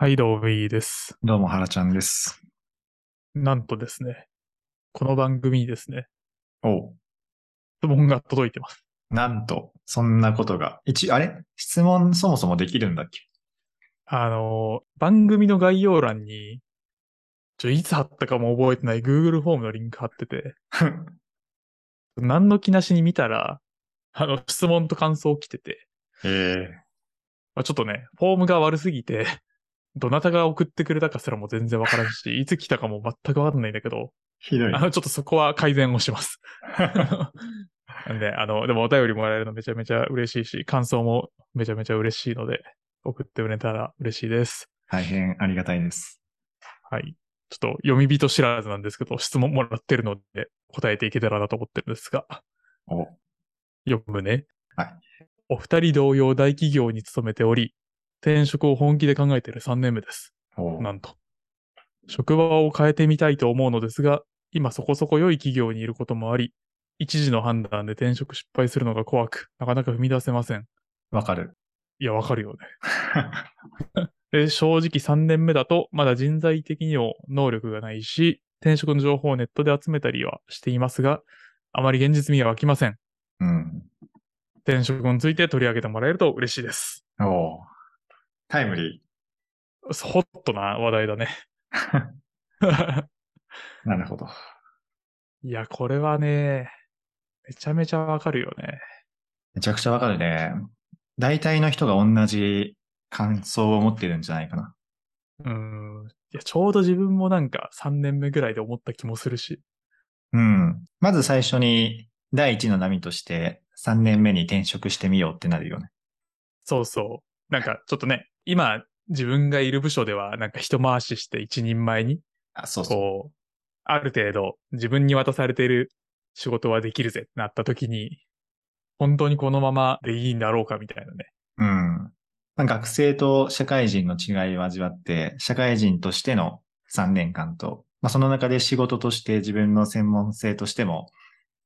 はい、どうもいいです。どうも、はらちゃんです。なんとですね、この番組にですね、おう質問が届いてます。なんと、そんなことが。一、あれ？質問そもそもできるんだっけ？あの、番組の概要欄に、ちょ、いつ貼ったかも覚えてない Google フォームのリンク貼ってて、何の気なしに見たら、あの、質問と感想来てて、えまあ、ちょっとね、フォームが悪すぎて、どなたが送ってくれたかすらも全然わからんし、いつ来たかも全くわかんないんだけど、ひどいあ。の、ちょっとそこは改善をします。なんで、あの、でもお便りもらえるのめちゃめちゃ嬉しいし、感想もめちゃめちゃ嬉しいので、送ってくれたら嬉しいです。大変ありがたいです。はい。ちょっと読み人知らずなんですけど、質問もらってるので、答えていけたらなと思ってるんですが、お読むね。はい。お二人同様大企業に勤めており、転職を本気で考えている3年目です。おなんと。職場を変えてみたいと思うのですが、今そこそこ良い企業にいることもあり、一時の判断で転職失敗するのが怖く、なかなか踏み出せません。わかる。いや、わかるよね。で正直3年目だと、まだ人材的にも能力がないし、転職の情報をネットで集めたりはしていますが、あまり現実味が湧きません。うん。転職について取り上げてもらえると嬉しいです。おうタイムリホットな話題だね。ー。なるほど。いや、これはね、めちゃめちゃわかるよね。めちゃくちゃわかるね。大体の人が同じ感想を持ってるんじゃないかな。うん。いや、ちょうど自分もなんか3年目ぐらいで思った気もするし。うん。まず最初に第一の波として3年目に転職してみようってなるよね。そうそう。なんかちょっとね、今自分がいる部署ではなんか一回しして一人前に、あ、そうそう。こう、ある程度自分に渡されている仕事はできるぜってなった時に、本当にこのままでいいんだろうかみたいなね。うん。まあ学生と社会人の違いを味わって、社会人としての3年間と、まあ、その中で仕事として自分の専門性としても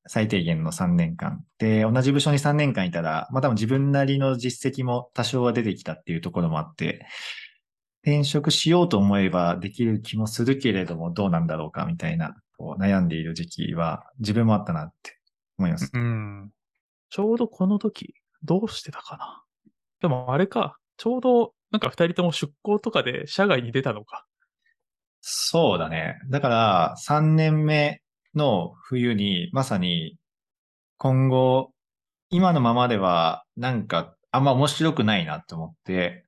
最低限の3年間。で、同じ部署に3年間いたら、まあ、多分自分なりの実績も多少は出てきたっていうところもあって、転職しようと思えばできる気もするけれどもどうなんだろうかみたいな、こう悩んでいる時期は自分もあったなって思います。うん。ちょうどこの時、どうしてたかな。でもあれか、ちょうどなんか二人とも出向とかで社外に出たのか。そうだね。だから、3年目の冬に、まさに、今後、今のままでは、なんか、あんま面白くないなと思って、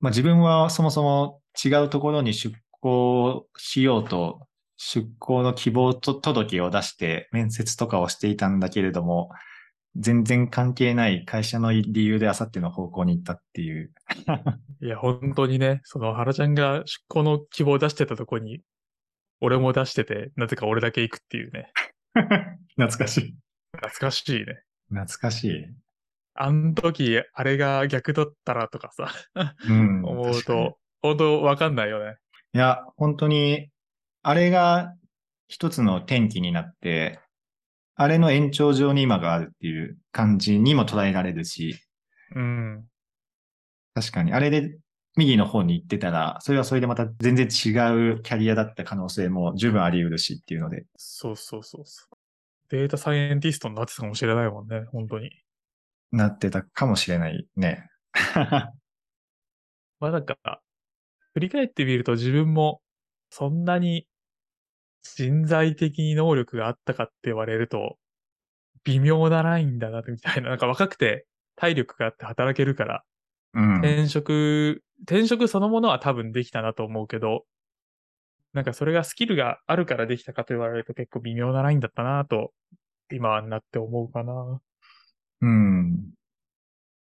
まあ自分はそもそも違うところに出向しようと、出向の希望と届を出して面接とかをしていたんだけれども、全然関係ない会社の理由であさっての方向に行ったっていう。いや、本当にね、その原ちゃんが出向の希望を出してたとこに、俺も出してて、なぜか俺だけ行くっていうね。懐かしい。懐かしいね。懐かしい。あん時、あれが逆だったらとかさ、うん。思うと、本当わかんないよね。いや、本当に、あれが一つの転機になって、あれの延長上に今があるっていう感じにも捉えられるし、うん。確かに、あれで右の方に行ってたら、それはそれでまた全然違うキャリアだった可能性も十分あり得るしっていうので、そうそうそうそう。データサイエンティストになってたかもしれないもんね、本当に。なってたかもしれないね。まあなんか、振り返ってみると自分も、そんなに人材的に能力があったかって言われると、微妙なラインだな、みたいな。なんか若くて体力があって働けるから、うん。転職、転職そのものは多分できたなと思うけど、なんかそれがスキルがあるからできたかと言われると結構微妙なラインだったなと、今になって思うかな。うん。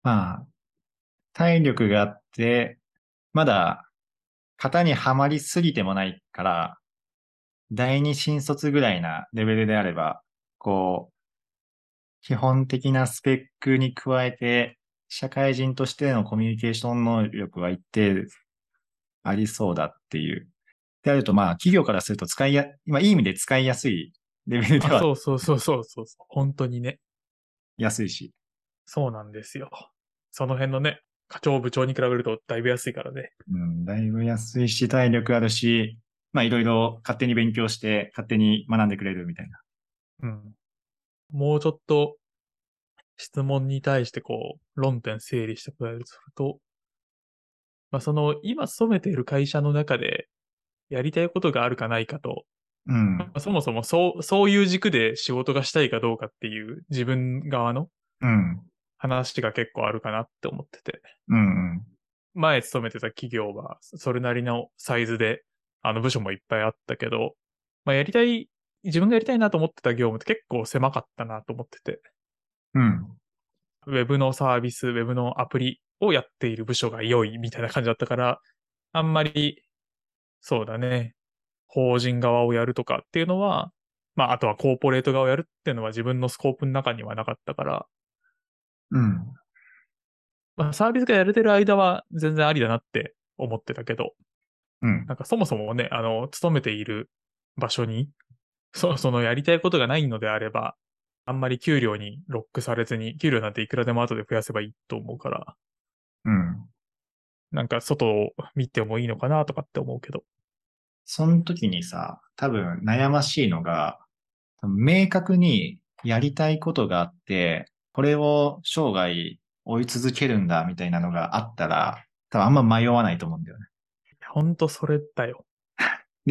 まあ、体力があって、まだ型にはまりすぎてもないから、第二新卒ぐらいなレベルであれば、こう、基本的なスペックに加えて、社会人としてのコミュニケーション能力は一定ありそうだっていう。であると、まあ、企業からすると使いや、今いい意味で使いやすいレベルではあそうそうそうそうそうそう。本当にね。安いし。そうなんですよ。その辺のね、課長部長に比べるとだいぶ安いからね。うん、だいぶ安いし、体力あるし、まあいろいろ勝手に勉強して、勝手に学んでくれるみたいな。うん。もうちょっと質問に対してこう、論点整理してくれるとすると、まあその今勤めている会社の中でやりたいことがあるかないかと、うんま。あそもそもそう、そういう軸で仕事がしたいかどうかっていう自分側のうん。話が結構あるかなって思ってて。うん。うん。前勤めてた企業は、それなりのサイズで、あの部署もいっぱいあったけど、まあやりたい、自分がやりたいなと思ってた業務って結構狭かったなと思ってて、うん。ウェブのサービス、ウェブのアプリをやっている部署が良いみたいな感じだったから、あんまり、そうだね、法人側をやるとかっていうのは、まああとはコーポレート側をやるっていうのは自分のスコープの中にはなかったから、うん。まあサービスがやれてる間は全然ありだなって思ってたけど、うん。なんかそもそもね、あの、勤めている場所に、そそのやりたいことがないのであれば、あんまり給料にロックされずに、給料なんていくらでも後で増やせばいいと思うから、うん。なんか外を見てもいいのかなとかって思うけど。その時にさ、多分悩ましいのが、明確にやりたいことがあって、これを生涯追い続けるんだみたいなのがあったら、多分あんま迷わないと思うんだよね。ほんとそれだよ。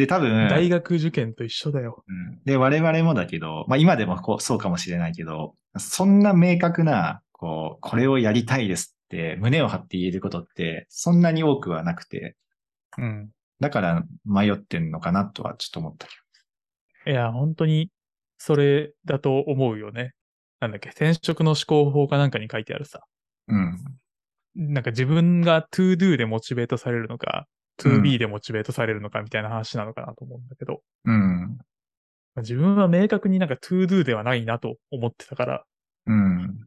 で、多分、大学受験と一緒だよ。うんで、我々もだけど、まあ今でもこうそうかもしれないけど、そんな明確な、こう、これをやりたいですって胸を張って言えることって、そんなに多くはなくて、うん。だから迷ってんのかなとはちょっと思ったけいや、本当に、それだと思うよね。なんだっけ、転職の思考法かなんかに書いてあるさ。ど。うん。なんか自分が to do でモチベートされるのか、うん to be でモチベートされるのかみたいな話なのかなと思うんだけど、うん。自分は明確になんか to do ではないなと思ってたから、うん。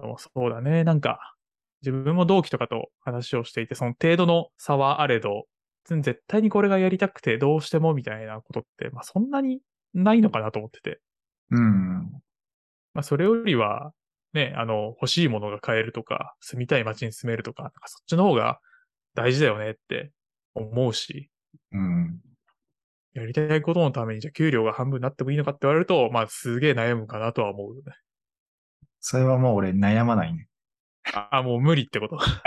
そうそうだね、なんか、自分も同期とかと話をしていて、その程度の差はあれど、絶対にこれがやりたくてどうしてもみたいなことって、まあそんなにないのかなと思ってて。うん。まあそれよりは、ね、あの、欲しいものが買えるとか、住みたい街に住めるとか、なんかそっちの方が大事だよねって思うし、うん。やりたいことのためにじゃあ給料が半分になってもいいのかって言われると、まあすげえ悩むかなとは思うよね。それはもう俺悩まないね。あ、もう無理ってこと。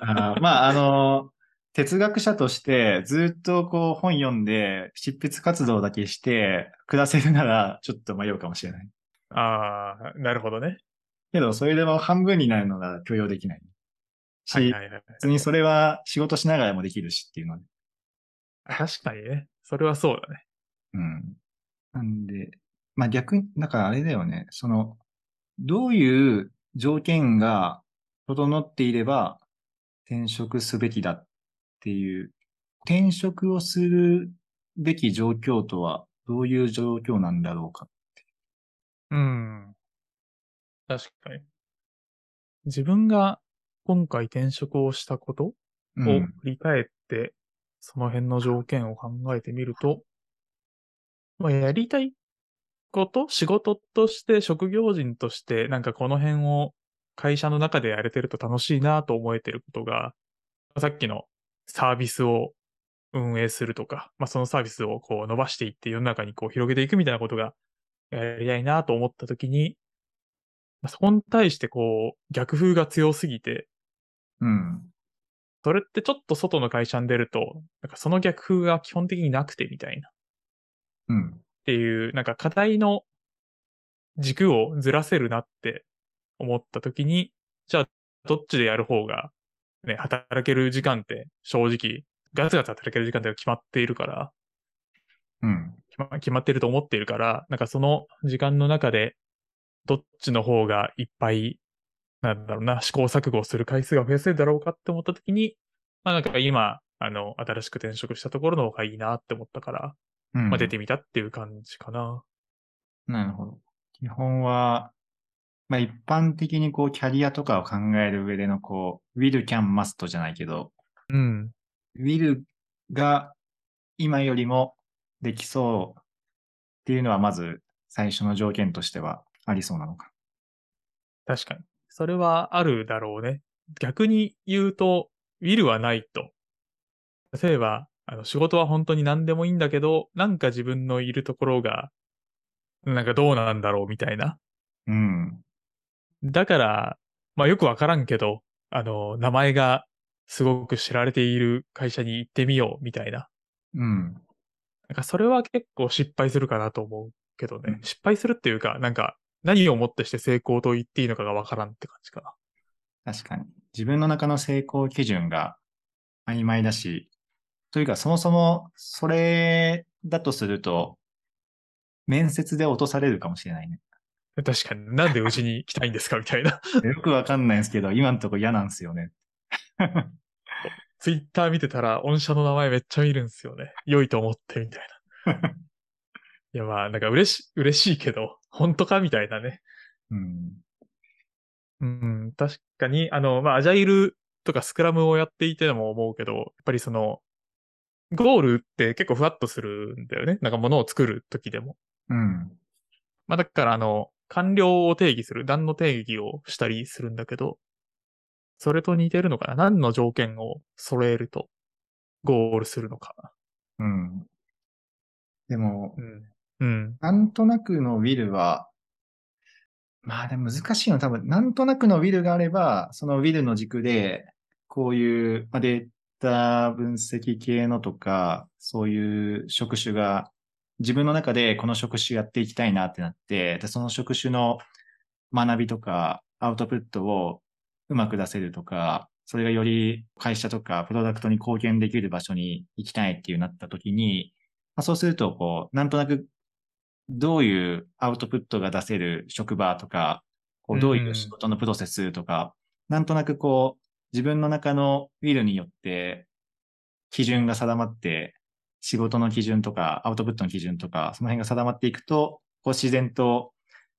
あーまあ、あの、哲学者としてずっとこう本読んで執筆活動だけして暮らせるならちょっと迷うかもしれない。ああ、なるほどね。けど、それでも半分になるのが許容できない。し、はいはいはい。別にそれは仕事しながらもできるしっていうので。確かにね。それはそうだね。うん。なんで、まあ逆に、だからあれだよね。その、どういう条件が整っていれば転職すべきだっていう、転職をするべき状況とはどういう状況なんだろうか。うん。確かに。自分が今回転職をしたことをうん。振り返って、その辺の条件を考えてみると、まあ、やりたいこと仕事として、職業人として、なんかこの辺を会社の中でやれてると楽しいなと思えてることが、さっきのサービスを運営するとか、まあ、そのサービスをこう伸ばしていって世の中にこう広げていくみたいなことがやりたいなと思ったときに、まあそこに対してこう逆風が強すぎて、うん。それってちょっと外の会社に出ると、なんかその逆風が基本的になくてみたいな。っうん。ていう、なんか課題の軸をずらせるなって思った時に、じゃあどっちでやる方が、ね、働ける時間って正直、ガツガツ働ける時間って決まっているから、うん。決ま決まってると思っているから、なんかその時間の中で、どっちの方がいっぱい、なんだろうな、試行錯誤する回数が増やせるだろうかって思った時に、まあなんか今、あの、新しく転職したところの方がいいなって思ったから、うん。まあ出てみたっていう感じかな。なるほど。基本は、まあ一般的にこうキャリアとかを考える上でのこう、will, can, must じゃないけど、うん。will が今よりもできそうっていうのはまず最初の条件としてはありそうなのか。確かに。それはあるだろうね。逆に言うと、ウィルはないと。例えば、あの、仕事は本当に何でもいいんだけど、なんか自分のいるところが、なんかどうなんだろうみたいな。うん。だから、まあよくわからんけど、あの、名前がすごく知られている会社に行ってみようみたいな。うん。なんかそれは結構失敗するかなと思うけどね。うん失敗するっていうか、なんか何をもってして成功と言っていいのかがわからんって感じかな。確かに。自分の中の成功基準が曖昧だし、というかそもそもそれだとすると、面接で落とされるかもしれないね。確かに、なんでうちに来たいんですかみたいな。よくわかんないんですけど、今のところ嫌なんですよね。ツイッター見てたら、御社の名前めっちゃ見るんですよね。良いと思って、みたいな。いや、まあ、なんか嬉し、嬉しいけど、本当かみたいなね。うん。うん、確かに、あの、まあ、アジャイルとかスクラムをやっていても思うけど、やっぱりその、ゴールって結構ふわっとするんだよね。なんか物を作るときでも。うん。まあ、だから、あの、完了を定義する、段の定義をしたりするんだけど、それと似てるのかな何の条件を揃えると、ゴールするのかうん。でも、な。うん。うん。なんとなくのウィルは、まあでも難しいのは多分、なんとなくのウィルがあれば、そのウィルの軸で、こういうまあデータ分析系のとか、そういう職種が、自分の中でこの職種やっていきたいなってなって、でその職種の学びとかアウトプットをうまく出せるとか、それがより会社とかプロダクトに貢献できる場所に行きたいっていうなった時に、まあ、そうすると、こう、なんとなく、どういうアウトプットが出せる職場とか、こうどういう仕事のプロセスとか、なんとなくこう、自分の中のウィルによって、基準が定まって、仕事の基準とか、アウトプットの基準とか、その辺が定まっていくと、こう自然と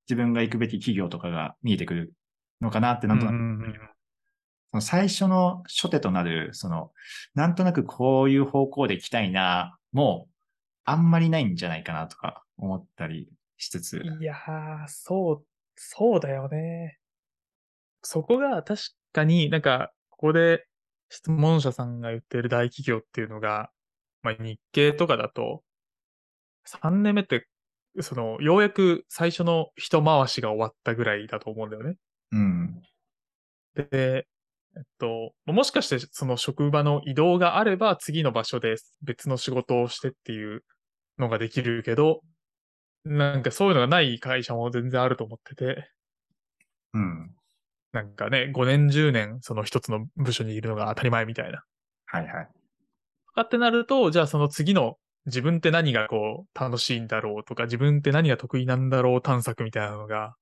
自分が行くべき企業とかが見えてくるのかなって、なんとなくうんうんうん。その最初の初手となる、その、なんとなくこういう方向で行きたいな、もう、あんまりないんじゃないかなとか思ったりしつつ。いやー、そう、そうだよね。そこが確かになんか、ここで質問者さんが言ってる大企業っていうのが、まあ日経とかだと、3年目って、その、ようやく最初の一回しが終わったぐらいだと思うんだよね。うん。で、えっと、もしかしてその職場の移動があれば次の場所で別の仕事をしてっていうのができるけど、なんかそういうのがない会社も全然あると思ってて、うん。なんかね、5年10年その一つの部署にいるのが当たり前みたいな。はいはい。とかってなると、じゃあその次の自分って何がこう楽しいんだろうとか、自分って何が得意なんだろう探索みたいなのが、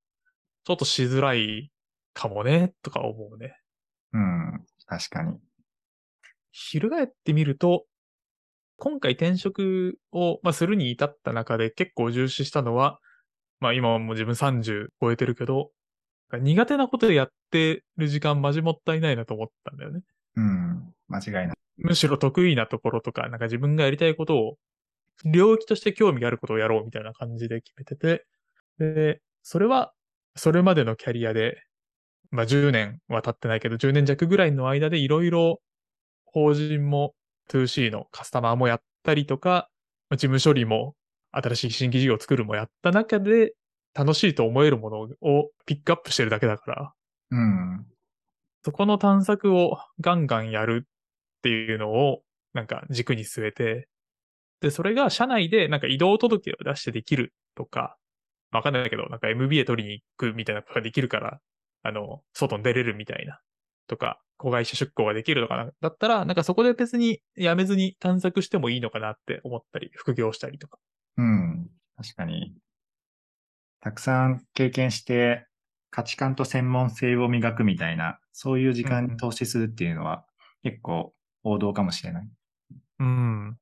ちょっとしづらいかもね、とか思うね。うん。確かに。翻ってみると、今回転職を、まあ、するに至った中で結構重視したのは、まあ今はもう自分30超えてるけど、苦手なことやってる時間マジもったいないなと思ったんだよね。うん。間違いない。むしろ得意なところとか、なんか自分がやりたいことを、領域として興味があることをやろうみたいな感じで決めてて、で、それは、それまでのキャリアで、まあ10年は経ってないけど、10年弱ぐらいの間でいろいろ法人も 2C のカスタマーもやったりとか、まあ事務処理も新しい新規事業を作るもやった中で、楽しいと思えるものをピックアップしてるだけだから、うん。そこの探索をガンガンやるっていうのをなんか軸に据えて、で、それが社内でなんか移動届を出してできるとか、わかんないけど、なんか MBA 取りに行くみたいなことができるから、あの、外に出れるみたいな、とか、子会社出向ができるとかな、だったら、なんかそこで別に辞めずに探索してもいいのかなって思ったり、副業したりとか。うん。確かに。たくさん経験して、価値観と専門性を磨くみたいな、そういう時間に投資するっていうのは、結構王道かもしれない。うん。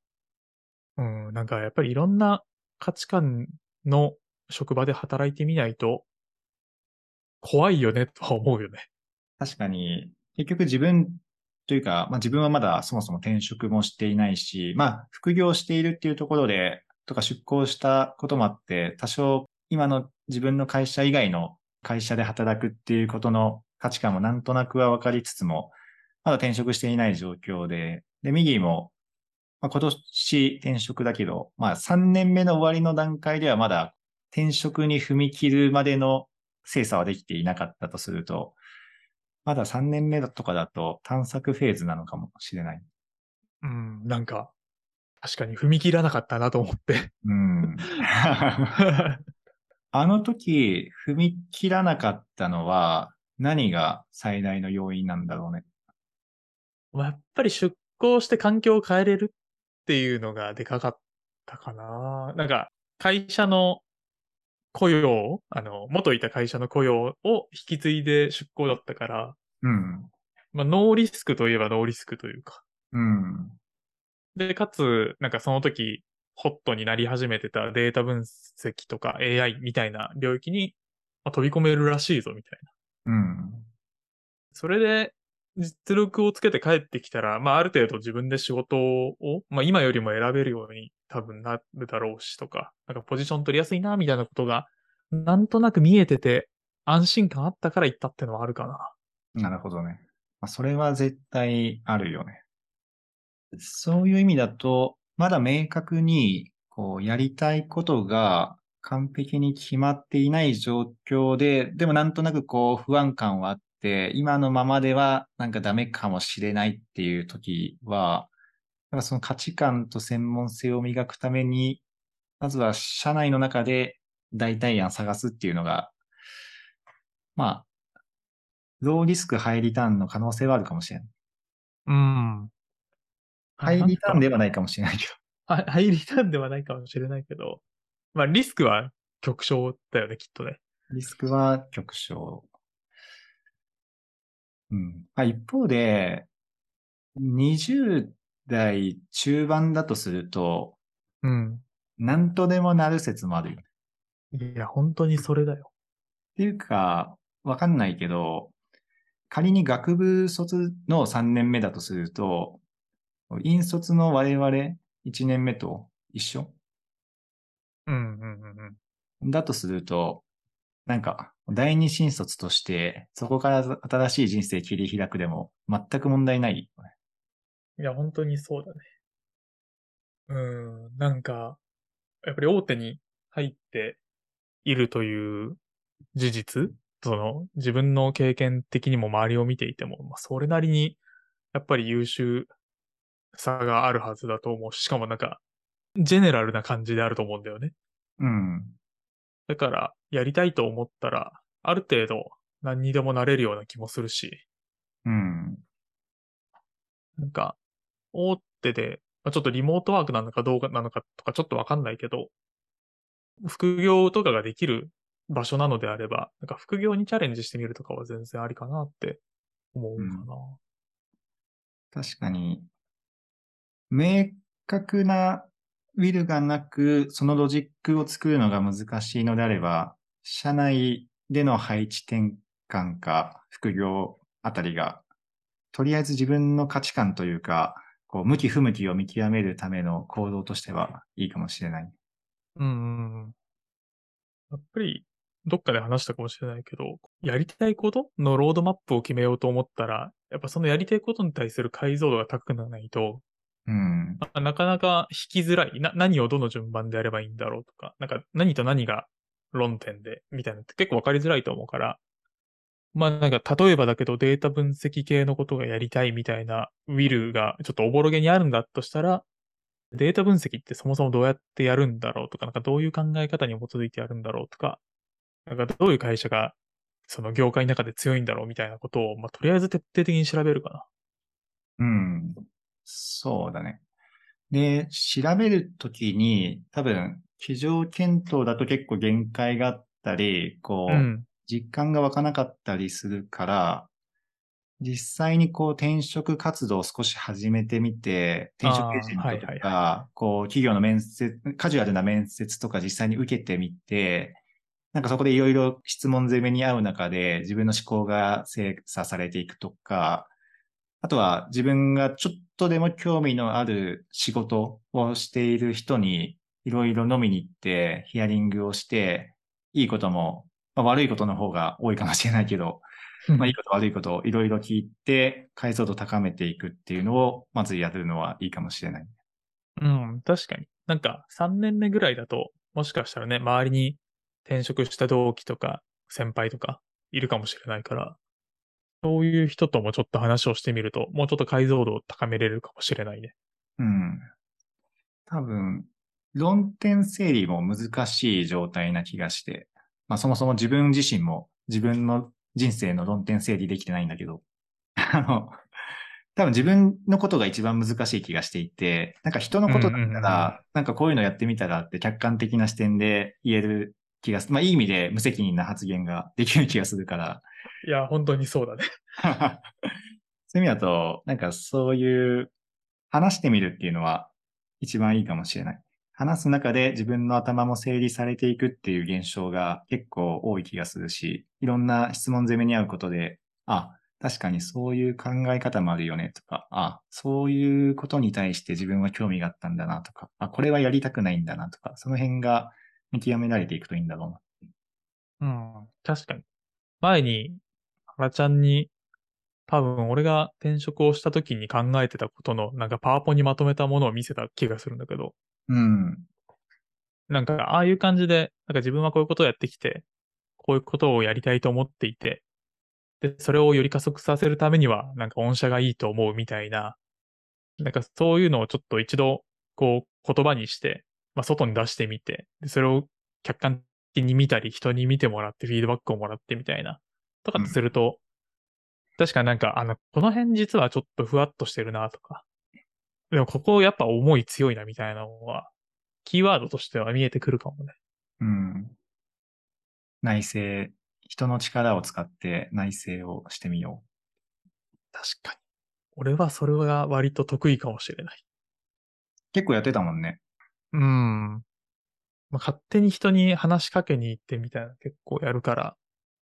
うん、なんかやっぱりいろんな価値観の職場で働いてみないと、怖いよねとは思うよね。確かに、結局自分というか、まあ自分はまだそもそも転職もしていないし、まあ副業しているっていうところで、とか出向したこともあって、多少今の自分の会社以外の会社で働くっていうことの価値観もなんとなくは分かりつつも、まだ転職していない状況で、で、右も、まあ、今年転職だけど、まあ3年目の終わりの段階ではまだ転職に踏み切るまでの精査はできていなかったとすると、まだ3年目とかだと探索フェーズなのかもしれない。うん、なんか、確かに踏み切らなかったなと思って。うん。あの時、踏み切らなかったのは、何が最大の要因なんだろうね。まあやっぱり出向して環境を変えれるっていうのがでかかったかな。なんか、会社の雇用、あの、元いた会社の雇用を引き継いで出向だったから、うん。まあ、ノーリスクといえばノーリスクというか。うん。で、かつ、なんかその時、ホットになり始めてたデータ分析とか AI みたいな領域に、まあ、飛び込めるらしいぞ、みたいな。うん。それで、実力をつけて帰ってきたら、まあある程度自分で仕事を、まあ今よりも選べるように多分なるだろうしとか、なんかポジション取りやすいな、みたいなことが、なんとなく見えてて、安心感あったから行ったってのはあるかな。なるほどね。まあ、それは絶対あるよね。そういう意味だと、まだ明確に、こう、やりたいことが完璧に決まっていない状況で、でもなんとなくこう、不安感はあって、今のままではなんかダメかもしれないっていう時は、なんかその価値観と専門性を磨くために、まずは社内の中で代替案探すっていうのが、まあ、ローリスクハイリターンの可能性はあるかもしれない。うん。ハイリターンでではないかもしれないけど。ハイリターンではないかもしれないけど、まあリスクは極小だよね、きっとね。リスクは極小。うん。まあ、一方で、20代中盤だとすると、うん。なんとでもなる説もあるよね。いや、本当にそれだよ。っていうか、わかんないけど、仮に学部卒の3年目だとすると、引卒の我々1年目と一緒？うんうんうんうん。だとすると、なんか、第二新卒として、そこから新しい人生切り開くでも全く問題ないよね。いや、本当にそうだね。うん、なんか、やっぱり大手に入っているという事実その、自分の経験的にも周りを見ていても、まあ、それなりに、やっぱり優秀さがあるはずだと思うし。しかもなんか、ジェネラルな感じであると思うんだよね。うん。だから、やりたいと思ったら、ある程度何にでもなれるような気もするし。うん。なんか、大手で、まあ、ちょっとリモートワークなのかどうかなのかとかちょっとわかんないけど、副業とかができる場所なのであれば、なんか副業にチャレンジしてみるとかは全然ありかなって思うかな。確かに、明確なウィルがなく、そのロジックを作るのが難しいのであれば、社内での配置転換か副業あたりが、とりあえず自分の価値観というか、こう、向き不向きを見極めるための行動としてはいいかもしれない。うん。やっぱり、どっかで話したかもしれないけど、やりたいことのロードマップを決めようと思ったら、やっぱそのやりたいことに対する解像度が高くならないと、うん。ななかなか引きづらい。な、何をどの順番でやればいいんだろうとか、なんか何と何が論点で、みたいなのって結構わかりづらいと思うから、まあなんか例えばだけどデータ分析系のことがやりたいみたいなウィルがちょっとおぼろげにあるんだとしたら、データ分析ってそもそもどうやってやるんだろうとか、なんかどういう考え方に基づいてやるんだろうとか、なんかどういう会社がその業界の中で強いんだろうみたいなことを、まあとりあえず徹底的に調べるかな。うん。そうだね。で、調べるときに、多分、机上検討だと結構限界があったり、こう、うん。実感が湧かなかったりするから、実際にこう転職活動を少し始めてみて、転職エージェントとあーはいはいか、こう企業の面接、カジュアルな面接とか実際に受けてみて、なんかそこでいろいろ質問攻めに合う中で自分の思考が精査されていくとか、あとは自分がちょっとでも興味のある仕事をしている人にいろいろ飲みに行ってヒアリングをして、いいことも、まあ、悪いことの方が多いかもしれないけど、まあいいこと悪いことをいろいろ聞いて、解像度高めていくっていうのを、まずやるのはいいかもしれない。うん、確かに。なんか3年目ぐらいだと、もしかしたらね、周りに転職した同期とか先輩とかいるかもしれないから、そういう人ともちょっと話をしてみると、もうちょっと解像度を高めれるかもしれないね。うん。多分、論点整理も難しい状態な気がして、まあそもそも自分自身も自分の人生の論点整理できてないんだけど、あの、多分自分のことが一番難しい気がしていて、なんか人のことだったら、なんかこういうのやってみたらって客観的な視点で言える気がする。まあいい意味で無責任な発言ができる気がするから、いや、本当にそうだね。そういう意味だと、なんかそういう話してみるっていうのは一番いいかもしれない。話す中で自分の頭も整理されていくっていう現象が結構多い気がするし、いろんな質問攻めに合うことで、あ、確かにそういう考え方もあるよねとか、あ、そういうことに対して自分は興味があったんだなとか、あ、これはやりたくないんだなとか、その辺が見極められていくといいんだろうな。うん、確かに。前に、原ちゃんに、多分俺が転職をした時に考えてたことの、なんかパワポにまとめたものを見せた気がするんだけど、うん。なんかああいう感じで、なんか自分はこういうことをやってきて、こういうことをやりたいと思っていて、で、それをより加速させるためには、なんか御社がいいと思うみたいな、なんかそういうのをちょっと一度、こう言葉にして、まあ外に出してみて、でそれを客観的に見たり、人に見てもらってフィードバックをもらってみたいな、とかってすると、確かなんか、あの、この辺実はちょっとふわっとしてるなとか、でもここやっぱ思い強いなみたいなのは、キーワードとしては見えてくるかもね。うん。内省、人の力を使って内省をしてみよ確かに。俺はそれが割と得意かもしれない。う。結構やってたもんね。うん。まあ、勝手に人に話しかけに行ってみたいな結構やるから。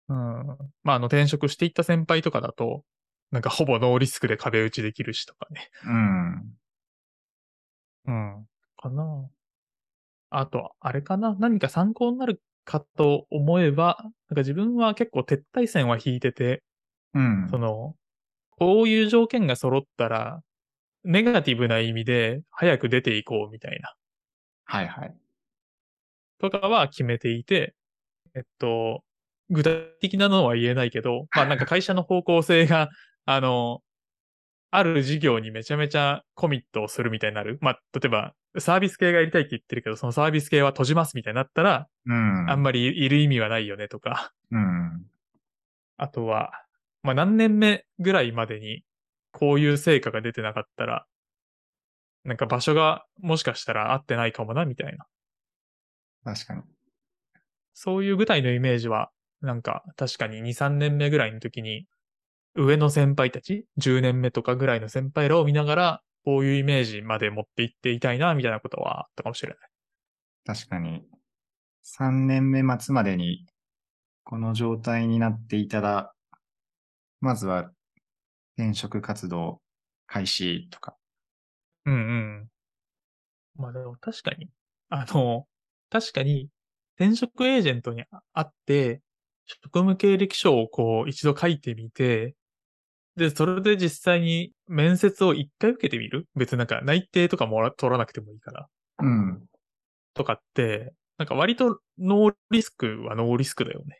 うん。まあ、あの転職していった先輩とかだと、なんかほぼノーリスクで壁打ちできるしとかね。うん。うん。かな。あと、あれかな。何か参考になるかと思えば、なんか自分は結構撤退線は引いてて、うん。その、こういう条件が揃ったら、ネガティブな意味で早く出ていこうみたいな、はいはい。とかは決めていて、えっと、具体的なのは言えないけど、まあなんか会社の方向性が、あの、ある事業にめちゃめちゃコミットをするみたいになる。まあ、例えば、サービス系がやりたいって言ってるけど、そのサービス系は閉じますみたいになったら、うん。あんまりいる意味はないよねとか、うん。あとは、まあ何年目ぐらいまでにこういう成果が出てなかったら、なんか場所がもしかしたら合ってないかもなみたいな。確かに。そういう具体のイメージは、なんか確かに2、3年目ぐらいの時に、上の先輩たち、10年目とかぐらいの先輩らを見ながら、こういうイメージまで持っていっていたいな、みたいなことはあったかもしれない。確かに。3年目末までに、この状態になっていたら、まずは転職活動開始とか。うんうん。まあでも確かに、あの、確かに転職エージェントに会って、職務経歴書をこう一度書いてみて、で、それで実際に面接を一回受けてみる？別になんか内定とかもら取らなくてもいいから。うん。とかって、なんか割とノーリスクはノーリスクだよね。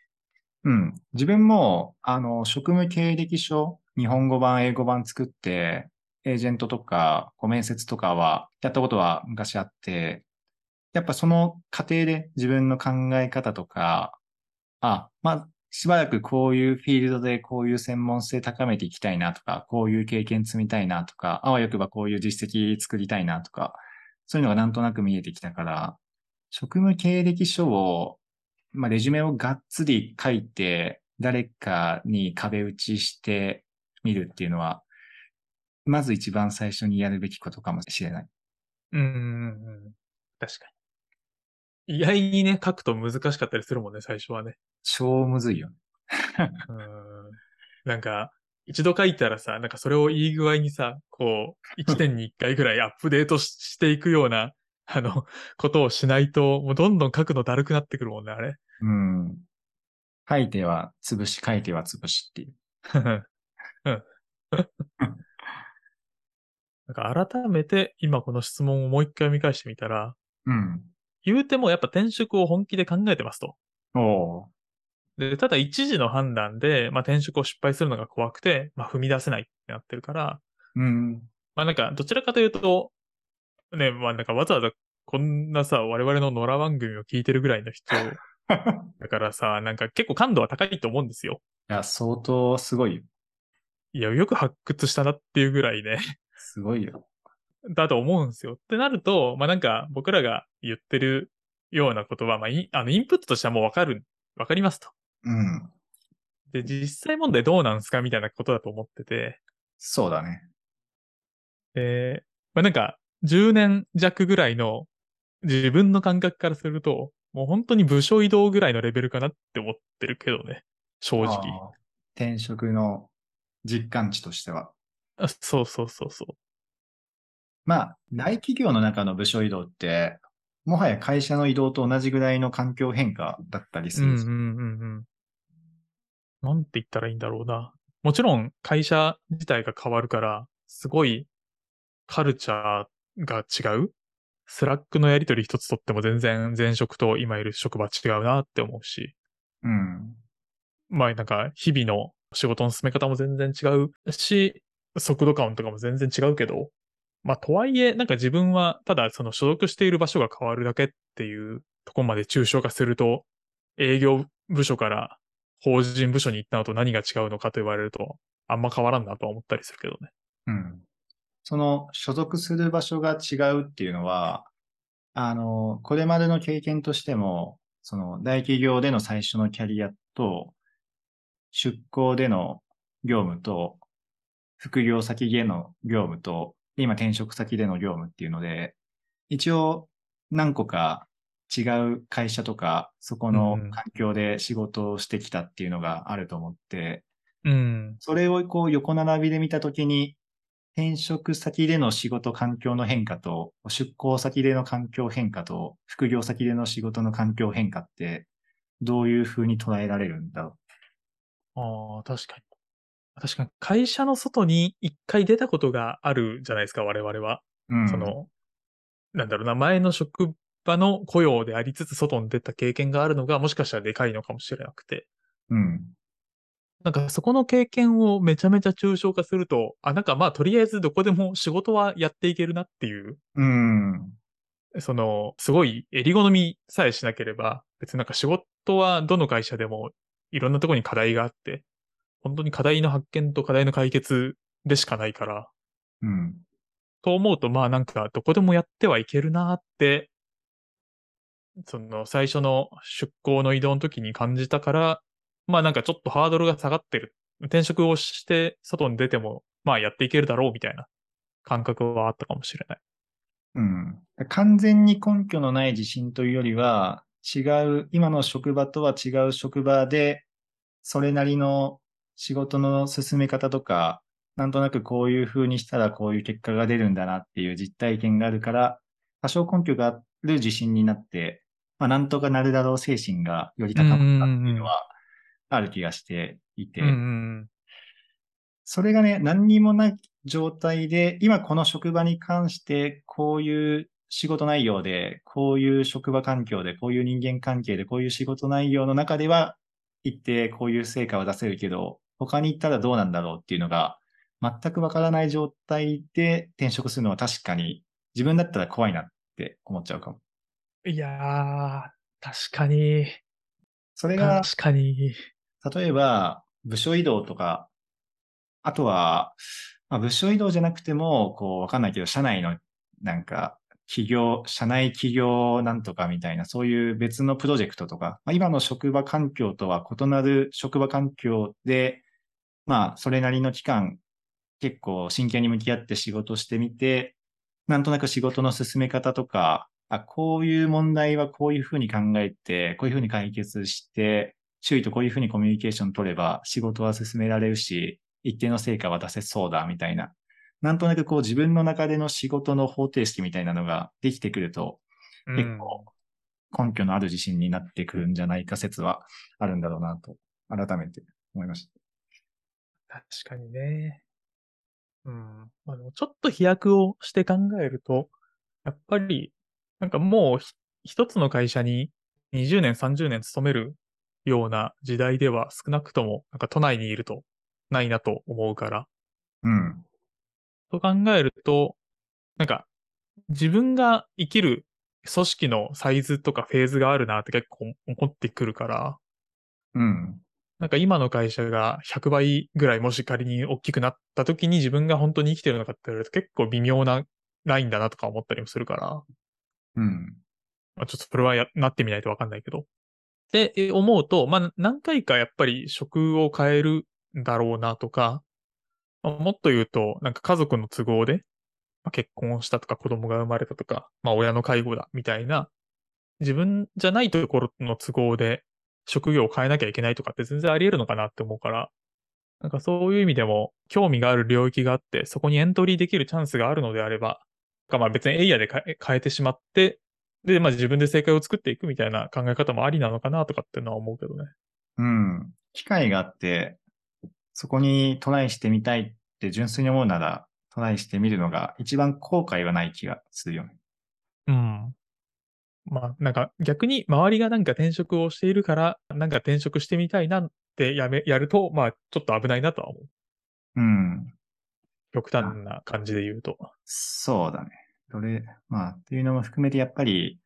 うん。自分も、あの、職務経歴書、日本語版、英語版作って、エージェントとか、こう面接とかは、やったことは昔あって、やっぱその過程で自分の考え方とか、あ、まあ、しばらくこういうフィールドでこういう専門性高めていきたいなとか、こういう経験積みたいなとか、あわよくばこういう実績作りたいなとか、そういうのがなんとなく見えてきたから、職務経歴書をまあ、レジュメをがっつり書いて、誰かに壁打ちしてみるっていうのは、まず一番最初にやるべきことかもしれない。うん。確かに。意外にね、書くと難しかったりするもんね、最初はね。超むずいよね。うん。なんか、一度書いたらさ、なんかそれをいい具合にさ、こう、一年に一回ぐらいアップデートししていくような、あの、ことをしないと、もうどんどん書くのだるくなってくるもんね、あれ。うん。書いては潰し、書いては潰しっていう。うん。なんか改めて今この質問をもう一回見返してみたら、うん。言うてもやっぱ転職を本気で考えてますと。で、ただ一時の判断で、まあ、転職を失敗するのが怖くて、まあ、踏み出せないってなってるから、うん。まあなんか、どちらかというと、ね、まあなんかわざわざこんなさ、我々の野良番組を聞いてるぐらいの人 だからさ、なんか結構感度は高いと思うんですよ。いや、相当すごいよ。いや、よく発掘したなっていうぐらいね、すごいよ。だと思うんですよ。ってなると、まあなんか僕らが言ってるようなことは、まあインあのインプットとしてはもうわかる、わかりますと。うん。で、実際問題どうなんすかみたいなことだと思ってて、そうだね。で、まあなんか、10年弱ぐらいの自分の感覚からすると、もう本当に部署移動ぐらいのレベルかなって思ってるけどね。正直。転職の実感値としては。あそうそうそうそう。まあ、大企業の中の部署移動って、もはや会社の移動と同じぐらいの環境変化だったりするじゃん。うんうんうんうん。なんて言ったらいいんだろうな。もちろん会社自体が変わるから、すごいカルチャーが違う。 Slack のやりとり一つとっても全然前職と今いる職場違うなって思うし。うん。まあなんか日々の仕事の進め方も全然違うし、速度感とかも全然違うけど、まあとはいえ、なんか自分はただその所属している場所が変わるだけっていうとこまで抽象化すると、営業部署から法人部署に行ったのと何が違うのかと言われると、あんま変わらんなとは思ったりするけどね。うん。その所属する場所が違うっていうのは、あの、これまでの経験としても、その大企業での最初のキャリアと、出向での業務と、副業先での業務と、今転職先での業務っていうので、一応何個か違う会社とか、そこの環境で仕事をしてきたっていうのがあると思って、うん。それをこう横並びで見たときに、転職先での仕事環境の変化と、出向先での環境変化と、副業先での仕事の環境変化って、どういうふうに捉えられるんだろああ、確かに。確かに会社の外に一回出たことがあるじゃないですか、我々は。う。うん。その、なんだろうな、前の職場の雇用でありつつ外に出た経験があるのがもしかしたらでかいのかもしれなくて。うん。なんかそこの経験をめちゃめちゃ抽象化すると、あ、なんかまあとりあえずどこでも仕事はやっていけるなっていう、うん。その、すごい襟好みさえしなければ、別になんか仕事はどの会社でもいろんなところに課題があって、本当に課題の発見と課題の解決でしかないから、うん。と思うと、まあなんかどこでもやってはいけるなって、その最初の出向の移動の時に感じたから、まあなんかちょっとハードルが下がってる。転職をして外に出ても、まあやっていけるだろうみたいな感覚はあったかもしれない。うん。完全に根拠のない自信というよりは、違う、今の職場とは違う職場で、それなりの仕事の進め方とか、なんとなくこういう風にしたらこういう結果が出るんだなっていう実体験があるから、多少根拠がある自信になって、まあなんとかなるだろう精神がより高まったっていうのはある気がしていて、それがね、何にもない状態で、今この職場に関して、こういう仕事内容で、こういう職場環境で、こういう人間関係で、こういう仕事内容の中では、一定こういう成果は出せるけど、他に行ったらどうなんだろうっていうのが、全くわからない状態で転職するのは確かに、自分だったら怖いなって思っちゃうかも。うん。いやー、確かに、それが、確かに。例えば、部署移動とか、あとは、まあ、部署移動じゃなくても、こう、わかんないけど、社内の、なんか、企業、社内企業なんとかみたいな、そういう別のプロジェクトとか、まあ、今の職場環境とは異なる職場環境で、まあ、それなりの期間、結構真剣に向き合って仕事してみて、なんとなく仕事の進め方とか、あ、こういう問題はこういうふうに考えて、こういうふうに解決して、周囲とこういうふうにコミュニケーション取れば仕事は進められるし、一定の成果は出せそうだ、みたいな。なんとなくこう自分の中での仕事の方程式みたいなのができてくると、うん結構根拠のある自信になってくるんじゃないか説はあるんだろうなと、改めて思いました。確かにね。うん。まあ、でもちょっと飛躍をして考えると、やっぱり、なんかもうひ一つの会社に20年、30年勤めるような時代では少なくとも、なんか都内にいるとないなと思うから、うん。と考えると、なんか、自分が生きる組織のサイズとかフェーズがあるなって結構思ってくるから、うん。なんか今の会社が100倍ぐらいもし仮に大きくなった時に自分が本当に生きてるのかって言われると結構微妙なラインだなとか思ったりもするから、うん。まあ、ちょっとそれはやなってみないとわかんないけど。で、え思うと、まあ何回かやっぱり職を変えるんだろうなとか、まあもっと言うと、なんか家族の都合で、まあ、結婚したとか子供が生まれたとか、まあ親の介護だみたいな、自分じゃないところの都合で職業を変えなきゃいけないとかって全然あり得るのかなって思うから、なんかそういう意味でも興味がある領域があって、そこにエントリーできるチャンスがあるのであれば、かまあ別にエイヤで変え変えてしまって、で、まあ自分で正解を作っていくみたいな考え方もありなのかなとかっていうのは思うけどね。うん。機会があって、そこにトライしてみたいって純粋に思うなら、トライしてみるのが一番後悔はない気がするよね。うん。まあなんか逆に周りがなんか転職をしているから、なんか転職してみたいなってやめ、やると、まあちょっと危ないなとは思う。うん。極端な感じで言うと。そうだね。それ、まあ、っていうのも含めてやっぱり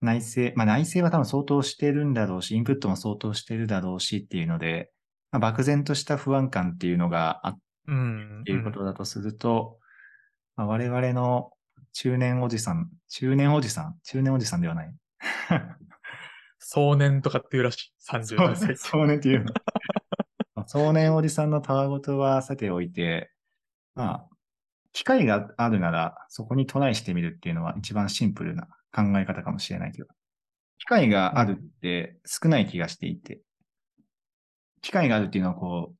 内政、まあ内政は多分相当してるんだろうし、インプットも相当してるだろうしっていうので、まあ、漠然とした不安感っていうのがあっうん。ていうことだとすると、まあ、我々の中年おじさん、中年おじさん、中年おじさんではない。壮年とかっていうらしい。30代歳って。そうねっていう壮年おじさんのたわごとはさておいて、まあ、機会があるなら、そこにトライしてみるっていうのは一番シンプルな考え方かもしれないけど。機会があるって少ない気がしていて、機会があるっていうのはこう、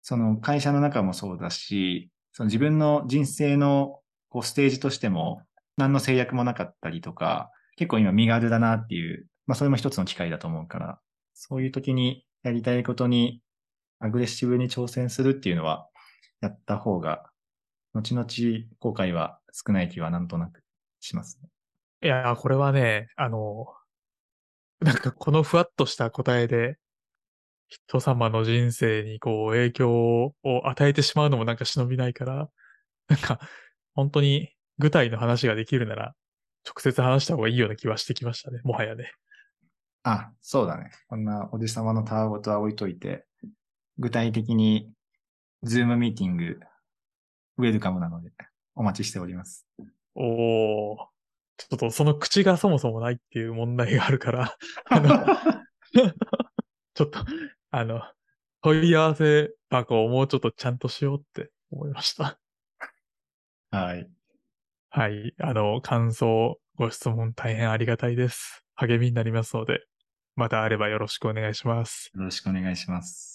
その会社の中もそうだし、その自分の人生のこうステージとしても何の制約もなかったりとか、結構今身軽だなっていう、まあそれも一つの機会だと思うから、そういう時にやりたいことにアグレッシブに挑戦するっていうのはやった方が、後々後悔は少ない気はなんとなくしますね。いや、これはね、あの、なんかこのふわっとした答えで、人様の人生にこう影響を与えてしまうのもなんか忍びないから、なんか本当に具体の話ができるなら、直接話した方がいいような気はしてきましたね、もはやね。あ、そうだね。こんなおじさまのたわごとは置いといて、具体的にズームミーティング、ウェルカムなのでお待ちしております。おー、ちょっとその口がそもそもないっていう問題があるから、あの、ちょっと、あの、問い合わせ箱をもうちょっとちゃんとしようって思いました。はい。はい。あの、感想、ご質問大変ありがたいです。励みになりますので、またあればよろしくお願いします。よろしくお願いします。